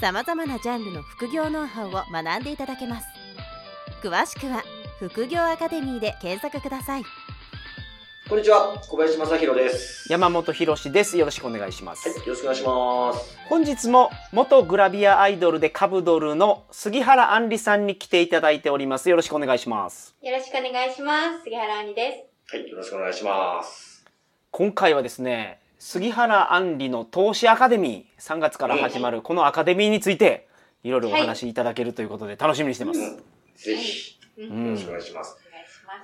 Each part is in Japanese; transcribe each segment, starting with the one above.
さまざまなジャンルの副業ノウハウを学んでいただけます詳しくは副業アカデミーで検索くださいこんにちは、小林正弘です。山本博史です。よろしくお願いします。はい、よろしくお願いします。本日も元グラビアアイドルでカブドルの杉原杏里さんに来ていただいております。よろしくお願いします。よろしくお願いします。杉原杏里です。はい、よろしくお願いします。今回はですね、杉原杏里の投資アカデミー3月から始まるこのアカデミーについていろいろお話しいただけるということで楽しみにしてます。うん、ぜひ、うん。よろしくお願いします。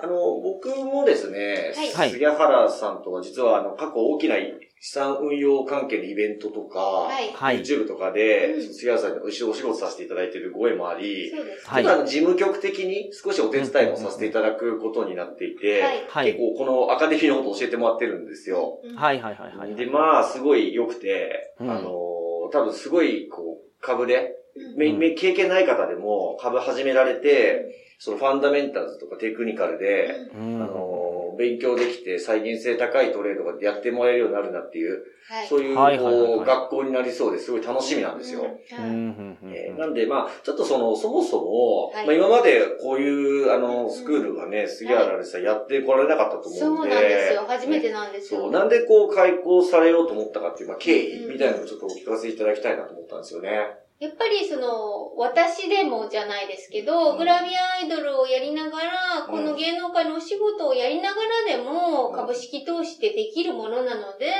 あの、僕もですね、はい杉原さんとは実はあの、過去大きな資産運用関係のイベントとか、はい。はい。YouTube とかで、うん杉原さんにお仕事させていただいているご縁もあり、そうです。はいあの事務局的に少しお手伝いもさせていただくことになっていて、はい。はい結。構このアカデミーのことを教えてもらってるんですよ。うんはいはいはいはい。で、まあ、すごい良くて、うんあのー、多分すごい、こう、株で、うんめめ経験ない方でも株始められて、そのファンダメンタルズとかテクニカルで、うんあのー勉強できて再現性高いトレードがやってもらえるようになるなっていう、はい。そういう、はいはいはいはいこう、学校になりそうですごい楽しみなんですよ。うんえーなんで、まあちょっとその、そもそも、はいまあ今までこういう、あの、スクールがね、杉原でさんやってこられなかったとそうなん思うんで。ですよ。初めてなんですよ。そう、なんでこう開校されようと思ったかっていう、まあ、経緯うんみたいなのをちょっとお聞かせいただきたいなと思ったんですよね。やっぱりその、私でもじゃないですけど、うんグラビアアイドルをやりながら、うんこの芸能界のお仕事をやりながらでも、うん株式投資ってできるものなので、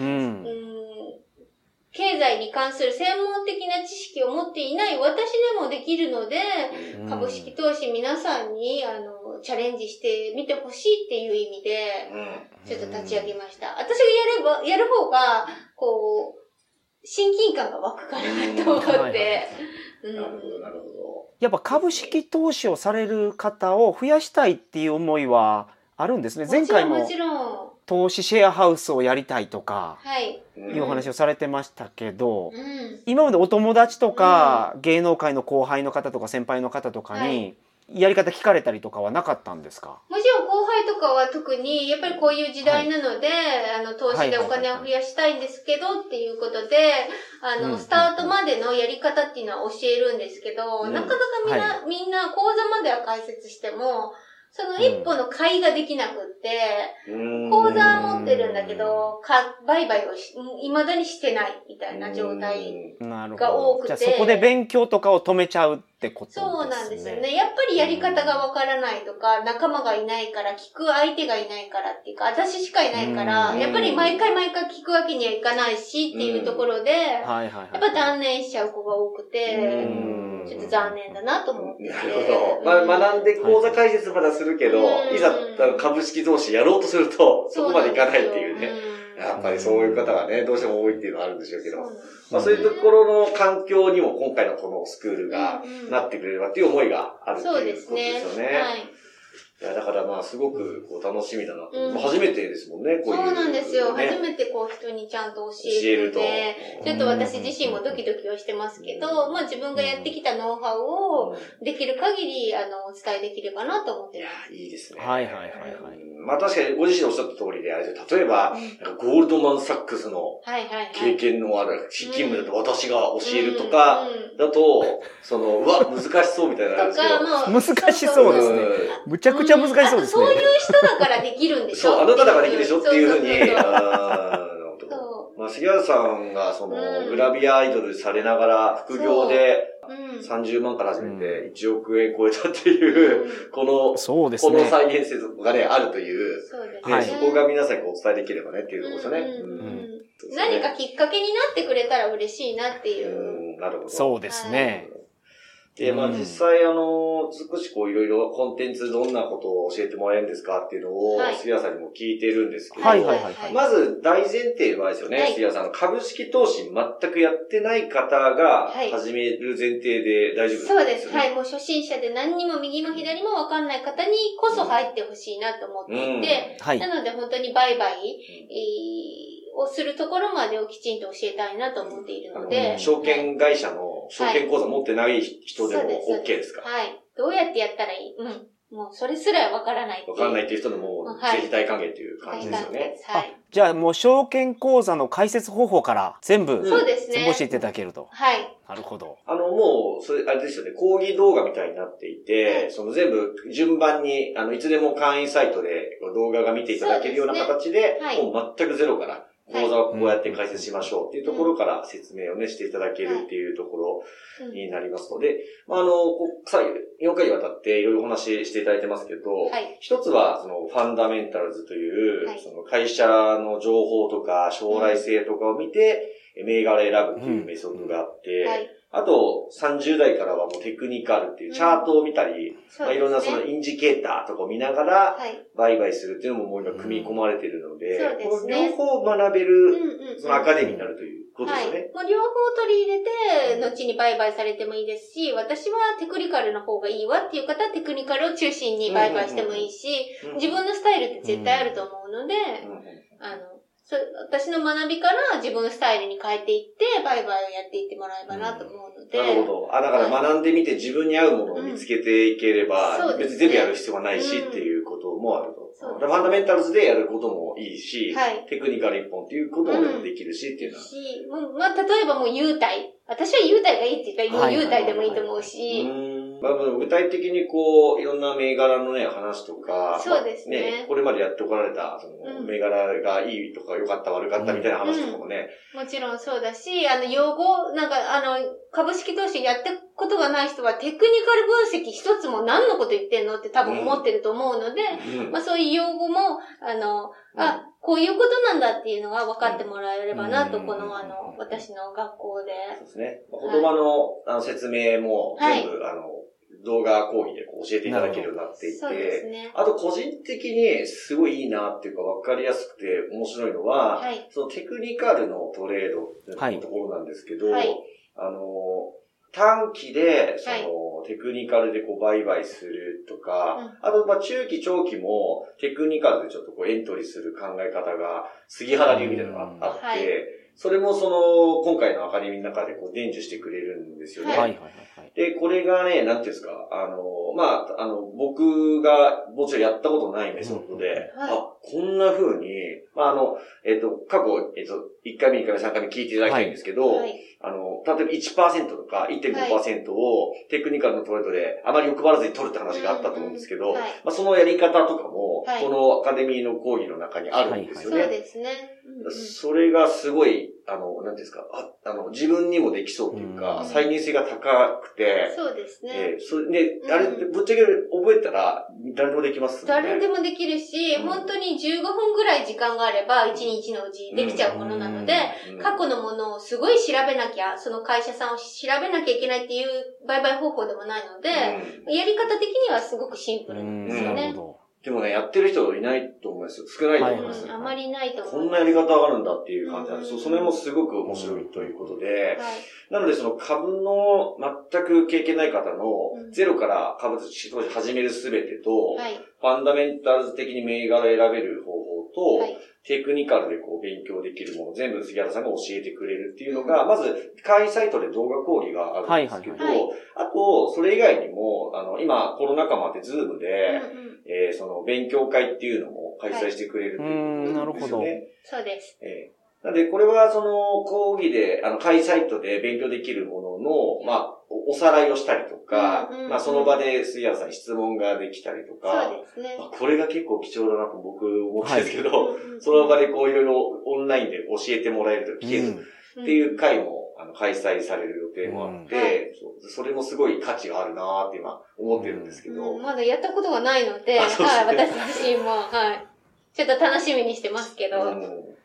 うんう。ん経済に関する専門的な知識を持っていない私でもできるので、うん株式投資皆さんに、あの、チャレンジしてみてほしいっていう意味で、うん。ちょっと立ち上げました。私がやれば、やる方が、こう、親近感が湧くかなと思うんはいはいって。うんなるほど、なるほやっぱ株式投資をされる方を増やしたいっていう思いはあるんですね。前回も投資シェアハウスをやりたいとかはい。うお話をされてましたけど、うん。今までお友達とか芸能界の後輩の方とか先輩の方とかはにやり方聞かれたりとかはなかったんですか？後輩とかは特に、やっぱりこういう時代なので、あの、投資でお金を増やしたいんですけどっていうことで、あの、スタートまでのやり方っていうのは教えるんですけど、うん。なかなかみんな、みんな講座までは解説しても、その一歩の買いができなくって、うん。口座は持ってるんだけど、か、売買をし、未だにしてないみたいな状態。が多くて。ほどじゃあそこで勉強とかを止めちゃうってことですね。そうなんですよね。やっぱりやり方がわからないとか、仲間がいないから、聞く相手がいないからっていうか、私しかいないから、うん。やっぱり毎回毎回聞くわけにはいかないしっていうところで、やはいはいはいっぱ断念しちゃう子が多くて、うんちょっと残念だなと思って。なるほど。まあ、学んで講座解説まだするけど、うんいざ株式投資やろうとすると、そこまでいかないっていうね。ね。やっぱりそういう方がね、どうしても多いっていうのはあるんでしょうけど。まあ、そういうところの環境にも今回のこのスクールがなってくれればっていう思いがあるってそういうことでですね。すよね。はい。いや、だからまあ、すごくこう楽しみだなと。うんまあ初めてですもんね、こういう、そうなんですよ。ね初めてこう人にちゃんと教教えると。えるので、ちょっと私自身もドキドキはしてますけど、まあ自分がやってきたノウハウをうんできる限り、あの、お伝えできればなと思っいやてま、いいですね。はいはいはいはいうんまあ確かにご自身おっしゃった通りで、あれですよ。例えば、す。なんかゴールドマンサックスのはいはいはい。経験のある資金部だと私が教えるとか、うんうん。だと、その、うわ、難しそうみたいなのあるんですけど。とか、もう。難しそうですね。うん。むちゃくちゃ難しそうですね、そういう人だからできるんでしょ？そう、あなただからできるでしょ？っていうふうに、まあ、杉原さんが、その、うん。グラビアアイドルされながら、副業でう。う。ん。30万から始めて1億円超えたっていう、この、そうですこのね再現性がね、あるという、そうですね。はいそこが皆さんにお伝えできればねっていうところですよね。何かきっかけになってくれたら嬉しいなっていう。う。ん、なるほど。そうですね、で、まあうん。実際あの、少しこういろいろコンテンツどんなことを教えてもらえるんですかっていうのを、はい。杉谷さんにも聞いてるんですけど、はいはいはいはい。まず大前提はですよね、はい。杉谷さん、株式投資全くやってない方がはい。始める前提で大丈夫そうです。よねはい。もう初心者で何にも右も左もわかんない方にこそ入ってほしいなと思っていて、はい。なので本当に売買、えーをするところまでをきちんと教えたいなと思っているのあでの、証券会社の証券口座持ってない人でも OK ですか？はい。どうやってやったらいい？うん。もうそれすらわからない。わかんないっていう人でも、はいぜひ大歓迎っていう感じですよね。はあ、じゃあもう証券口座の開設方法から全部、い。そうですね。全部教えていただけると。はい。なるほど。あの、もう、それ、あれですよね、講義動画みたいになっていて、その全部順番に、あの、いつでも会員サイトで動画が見ていただけるような形で、はいもう全くゼロから、講座をこうやって解説しましょうっていうところから説明をね、していただけるっていうところうん。になりますので、まあ、あの、こうさ4回にわたっていろいろお話ししていただいてますけど、はい。一つは、その、ファンダメンタルズという、はい。その会社の情報とか将来性とかを見て、銘柄選ぶっていうメソッドがあって、はい。あと、30代からはもうテクニカルっていうチャートを見たり、まあ、いろんなそのインジケーターとかを見ながら、はい。売買するっていうのももう今組み込まれているので、そうですこのね両方学べうんる、うん。そのアカデミーになるということですよね。はい。もう両方取り入れて、後に売買されてもいいですし、私はテクニカルの方がいいわっていう方はテクニカルを中心に売買してもいいし、うん自分のスタイルって絶対あると思うので、うんうんあの、そ私の学びから自分のスタイルに変えていって、売買をやっていってもらえばなと思うので。なるほど。あ、だから学んでみて自分に合うものを見つけていければ、うん。ね。別に全部やる必要がないしうんっていうこともあると。ファンダメンタルズでやることもいいし、はい。テクニカル一本っていうこともできるしっていうのは。し、まあ、例えばもう優待。私は優待がいいって言ったら、優待でもいいと思うし、うんまあ、具体的にこう、いろんな銘柄のね、話とか、そうですね。まあこれまでやってこられた、その、うん。銘柄がいいとか良かった悪かったみたいな話とかもね、もちろんそうだし、あの、用語、なんか、あの、株式投資やったことがない人は、テクニカル分析一つも何のこと言ってんのって多分思ってると思うので、うん。まあそういう用語も、あの、あ、こういうことなんだっていうのが分かってもらえればなと、うんこの、あの、私の学校で。そうですね。言葉のあの説明も全部、あの、動画講義でこう教えていただけるようになっていそうですて、ね。あと個人的にすごいいいなっていうか分かりやすくて面白いのは、はい。そのテクニカルのトレードってはいいうところなんですけど、はいあの、短期で、その、はい。テクニカルでこう売買するとか、あと、まあ、中期、長期もテクニカルでちょっとこうエントリーする考え方が、杉原流みたいなのがあって、はい。それもその、今回のアカデミーの中でこう伝授してくれるんですよね。はい。はいはいはい。で、これがね、なんていうんですか、あの、まあ、あの、僕がもちろんやったことないメソッドで、はい。あ、こんな風に、まあ、あの、えっ、と、過去、えっ、と、1回目、2回目、3回目聞いていただきたいんですけど、はい。あの、例えば1%とか1.5%をテクニカルのトレードであまり欲張らずに取るって話があったと思うんですけど、はい。まあ、そのやり方とかも、はい。このアカデミーの講義の中にあるんですよそうね。ですね。うんうん。それがすごい、あの、なんですか、ああの、自分にもできそうっていうか、うん。再現性が高くて、そうですね。えーそれね、うん。あれ、ぶっちゃけ覚えたら、誰でもできます？ね。誰でもできるし、うん。本当に15分ぐらい時間があれば、1日のうちできちゃうものなので、うん。過去のものをすごい調べなきゃ、その会社さんを調べなきゃいけないっていう売買方法でもないので、うん。やり方的にはすごくシンプルなんですよね。でもね、やってる人いないと思いますよ。少ないと思います。うんあまりないと思こいます。んなやり方があるんだっていう感じなんです。うんそれもすごく面白いということで、はい。なのでその株の全く経験ない方のうんゼロから株式投資始めるすべてと、はい。ファンダメンタルズ的に銘柄を選べる方法と、はい。テクニカルでこう勉強できるもの全部杉原さんが教えてくれるっていうのが、まず会員サイトで動画講義があるんですけど、はいはいあと、それ以外にも、あの、今コロナ禍もあってズームで、うんうんえーその勉強会っていうのも開催してくれるっていうことですよね。そうです。えー。なので、これはその講義で、あの、会サイトで勉強できるものの、まあ、おおさらいをしたりとか、うんうんうん。まあ、その場で杉原さんに質問ができたりとか、そうですね。まあこれが結構貴重だなと僕思うんですけど、うんうんその場でこういろいろオンラインで教えてもらえると聞けるっていう会も、あの開催される予定もあって、うんはい。それもすごい価値があるなーって今思ってるんですけど、うん。まだやったことがないので、ですね。はい、私自身も、はい。ちょっと楽しみにしてますけど。うん。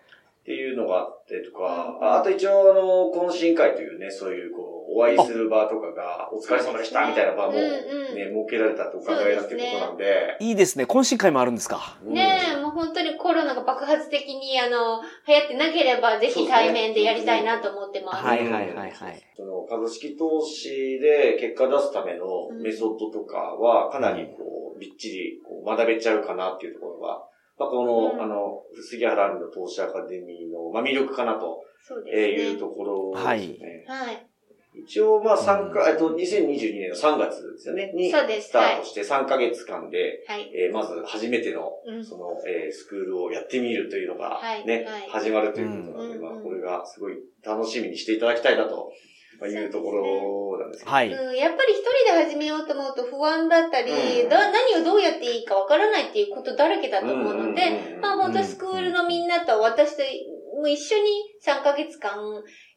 っていうのがあってとか、ああと一応あの、懇親会というね、そういうこう、お会いする場とかが、お疲れ様でしたみたいな場も、ね、設けられたってお考えだってことなんで、いいですね。懇親会もあるんですか？うんねえ、もう本当にコロナが爆発的に、あの、流行ってなければ、ぜひ対面でやりたいなと思ってます。はいはいはいはい。その株式投資で結果出すためのメソッドとかは、かなりこう、びっちりこう学べちゃうかなっていうところが、まあ、この、うんあの、杉原の投資アカデミーの、まあ、魅力かなとそうえーいですね。うところですね。はい。一応、まあ、参うん。加、えっと、2022年の3月ですよね、に、そうです。スタートして3ヶ月間で、はい。えーまず初めての、うん。その、えースクールをやってみるというのがはい。ね、はい。始まるということなので、うん。まあ、これがすごい楽しみにしていただきたいなと、まあ、いうところなんですけど。はい。うん、やっぱり一人で始めようと思うと不安だったり、うん。だ何をどうやっていいかわからないっていうことだらけだと思うので、うんうんうんうんまあ本当スクールのみんなと私ともう一緒に3ヶ月間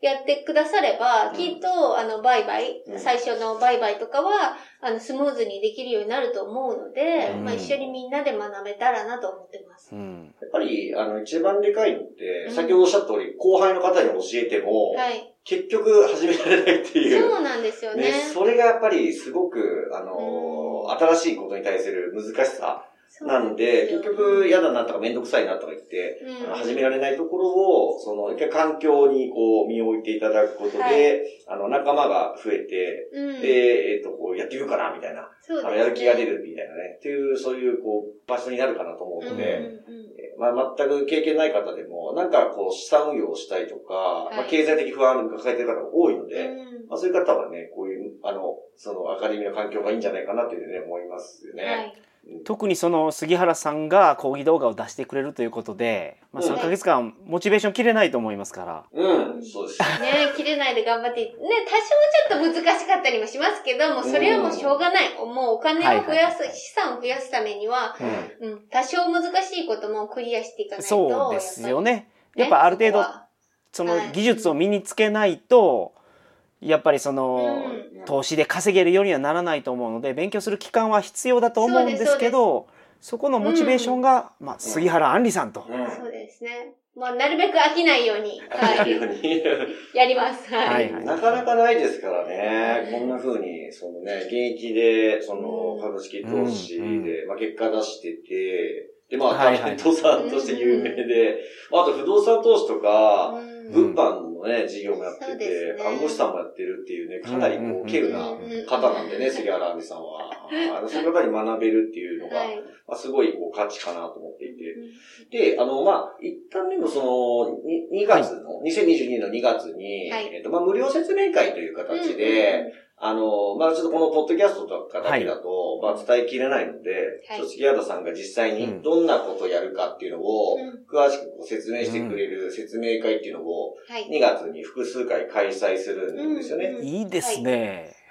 やってくだされば、うんきっとあの売買、うん最初の売買とかはあのスムーズにできるようになると思うので、うんまあ一緒にみんなで学べたらなと思ってます。うん。やっぱり、あの、一番でかいのって、うん先ほどおっしゃった通り、後輩の方に教えても、はい。結局始められないっていう。そうなんですよね。ね、それがやっぱりすごく、あのう新しいことに対する難しさなんで、結局嫌だなとかめんどくさいなとか言って、うん始められないところを、その、一回環境にこう、身を置いていただくことで、はいあの、仲間が増えて、うん、で、えっ、と、こう、やっていくかな、みたいな。そうですねあの、やる気が出るみたいなね。っていう、そういう、こう、場所になるかなと思うので、うんうんうんまあ、全く経験ない方でも、なんかこう、資産運用をしたいとか、いまあ、経済的不安を抱えている方が多いので、うんまあ、そういう方はね、こういう、あの、そのアカデミーの環境がいいんじゃないかなっていうね、思いますよね。はい。特にその杉原さんが講義動画を出してくれるということで、まあ、うん3ヶ月間モチベーション切れないと思いますから。うん、そうです。ね切れないで頑張って、ね、多少ちょっと難しかったりもしますけども、それはもうしょうがない。もうお金を増やす、はいはい資産を増やすためには、うんうん、多少難しいこともクリアしていかないと。そうですよね。ややっぱり。っぱある程度ねそのはい技術を身につけないと、やっぱりその、うん。投資で稼げるようにはならないと思うので勉強する期間は必要だと思うんですけどそこのモチベーションが、まあ、杉原杏里さんと、うん。そうですね。まあ、なるべく飽きないように、はい、ように。やります。はい。はいはい。なかなかないですからね。こんな風に、そのね、現役で、そのうん。株式投資うん。で、まあ結果出してて、で、まあ、はいはい。タレントさんとして有名で、まああと不動産投資とか、うん。物販のね、事業もやってて、すね。看護師さんもやってるっていうね、かなりこう稀有な方なんでね、杉原杏里さんは。あの、そういう方に学べるっていうのが、はい。まあ、すごいこう価値かなと思っていて。で、あの、まあ、一旦でもその、に2月の、2022年の2月に、はい。えっと、まあ、無料説明会という形で、あの、まあ、ちょっとこのポッドキャストとかだけだと、まあ、伝えきれないので、はい。ちょっと杉原さんが実際にどんなことをやるかっていうのを、うん詳しくご説明してくれる説明会っていうのを、はい。2月に複数回開催するんですよね。うんいいですね、うん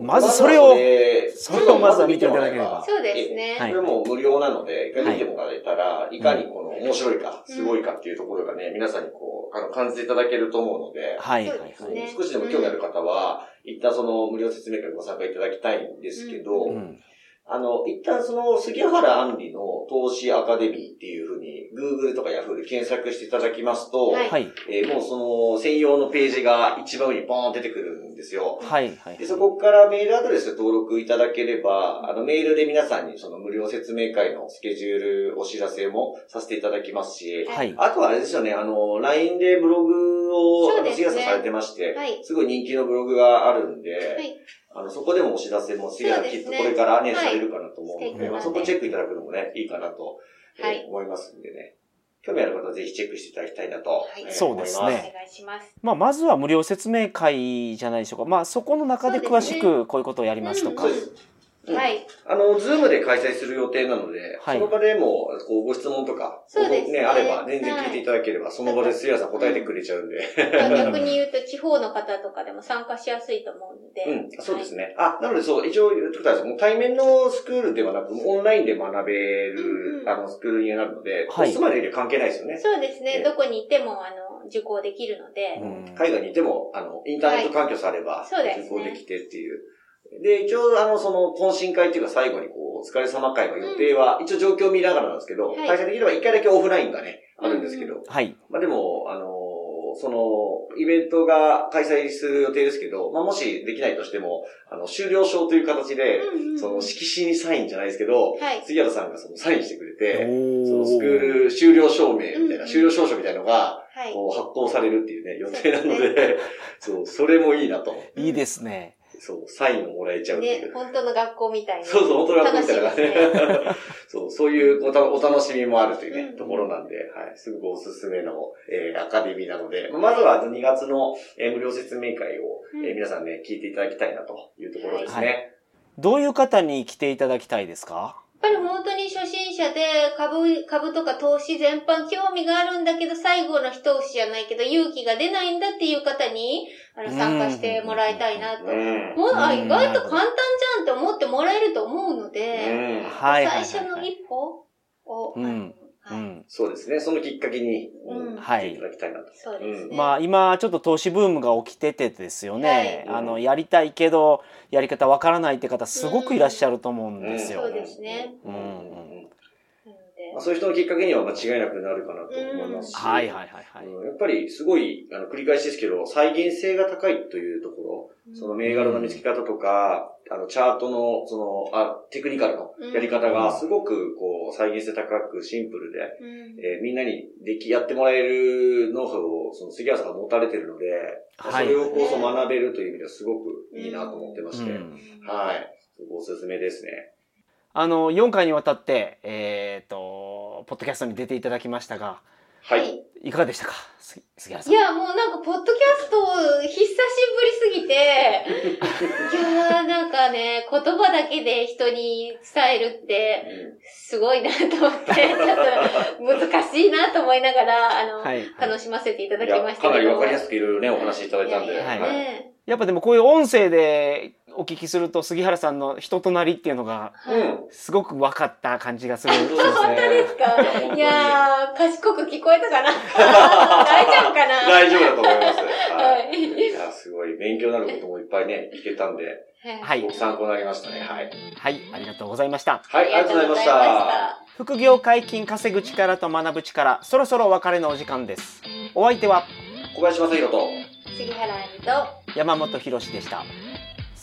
まずそれをまずはそれをまずは見ていただければ。そうですね。はい。これも無料なので、一回見てもらえたら、いかにこの面白いか、すごいかっていうところがね、皆さんにこう、あの、感じていただけると思うので、はい。少しでも興味ある方は、一旦その無料説明会にご参加いただきたいんですけど、うん。あの、一旦その杉原杏里の投資アカデミーっていうふうに、Google とか Yahoo で検索していただきますと、はい。はい。えーもうその専用のページが一番上にポーン出てくるんですよ。はいはいで、そこからメールアドレス登録いただければ、あの、メールで皆さんにその無料説明会のスケジュールお知らせもさせていただきますし、はい。あとはあれですよね、あの、LINE でブログを、あの、そうですね。さんされてまして、はい。すごい人気のブログがあるんで、はい。あの、そこでもお知らせも杉原きっとこれからね、はい。されるかなと思うので、まあ、そこチェックいただくのもね、いいかなと、えーはい。思いますんでね。興味ある方はぜひチェックしていただきたいなと、い。えーそうですね。思います。お願いします。まあ、まずは無料説明会じゃないでしょうか、まあ、そこの中で詳しくこういうことをやりますとか、そうです。うんはい。あの、ズームで開催する予定なので、はいその場でも、こう、ご質問とか、そうですねね、あれば、全然聞いていただければ、その場で杉原さん答えてくれちゃうんで。逆に言うと、地方の方とかでも参加しやすいと思うので。うん、そうですね。あ、なのでそう、一応言ってください。もう対面のスクールではなく、オンラインで学べる、うんうんあの、スクールになるので、はいお住まいのエリア関係ないですよね。そうですね。ねどこにいても、あの、受講できるので。うん海外にいても、あの、インターネット環境さえあれば、そうですね受講できてっていう。で、一応、あの、その、懇親会っていうか最後にこう、お疲れ様会の予定は、一応状況を見ながらなんですけど、はい開催できれば一回だけオフラインがね、あるんですけど、はいまあでも、あのその、イベントが開催する予定ですけど、まあ、もしできないとしても、あの、終了証という形で、うんうんその、色紙にサインじゃないですけど、はい。杉原さんがそのサインしてくれて、おそのスクール終了証明みたいうんな、終了証書みたいなのが、はい。こう発行されるっていうね、予定なので、そう、それもいいなと。いいですね。そう、サインをもらえちゃうっていう。ね、本当の学校みたいな。そうそう、本当に学校みたいなね。そう、そういうおたお楽しみもあるというね、うんところなんで、はい、すごくおすすめの、えーアカデミーなので、まずは2月の、えー無料説明会を、うんえー皆さんね、聞いていただきたいなというところですね。はいどういう方に来ていただきたいですか？ぱり本当に初心者で株、株とか投資全般興味があるんだけど、最後の一押しじゃないけど、勇気が出ないんだっていう方に、あの、参加してもらいたいなと。うん。もう、あ、うん意外と簡単じゃんって思ってもらえると思うので、最初の一歩を、うん。そうですね、そのきっかけに、うんはい来ていただきたいなと。そうですね。まあ今ちょっと投資ブームが起きててですよね。はいあの、やりたいけど、やり方わからないって方すごくいらっしゃると思うんですよ。そうですね。うんまあ、そういう人のきっかけには間違いなくなるかなと思いますし、はいはいはいはい。うんやっぱりすごい、あの、繰り返しですけど、再現性が高いというところ、その銘柄の見つけ方とか、あの、チャートの、その、あ、テクニカルのやり方がすごく、こう、再現性高くシンプルで、うんえーみんなにでき、やってもらえるノウハウを、その杉原さんが持たれてるので、はいそれをこそ学べるという意味ではすごくいいなと思ってまして、うんはい。すごくおすすめですね。あの、4回にわたって、えっ、と、ポッドキャストに出ていただきましたが、はい。いかがでしたか？す杉原さん。いや、もうなんか、ポッドキャスト、久しぶりすぎて、いやー、なんかね、言葉だけで人に伝えるって、すごいなと思って、ちょっと難しいなと思いながら、あの、はい。楽しませていただきましたけど。かなりわかりやすくいろいろね、お話しいただいたんで。いやいやはいねやっぱでもこういう音声でお聞きすると杉原さんの人となりっていうのが。すごく分かった感じがする。本当ですね本当ですか？いやー、賢く聞こえたかな 大丈夫かな？大丈夫だと思います。は。はいい。いや、すごい勉強になることもいっぱいね、聞けたんで、はい参考になりましたね。はい。はい、ありがとうございました。はい、ありがとうございました。副業解禁稼ぐ力と学ぶ力、そろそろお別れのお時間です。お相手は小林正宏と、杉原愛理と、さ山本博史でした。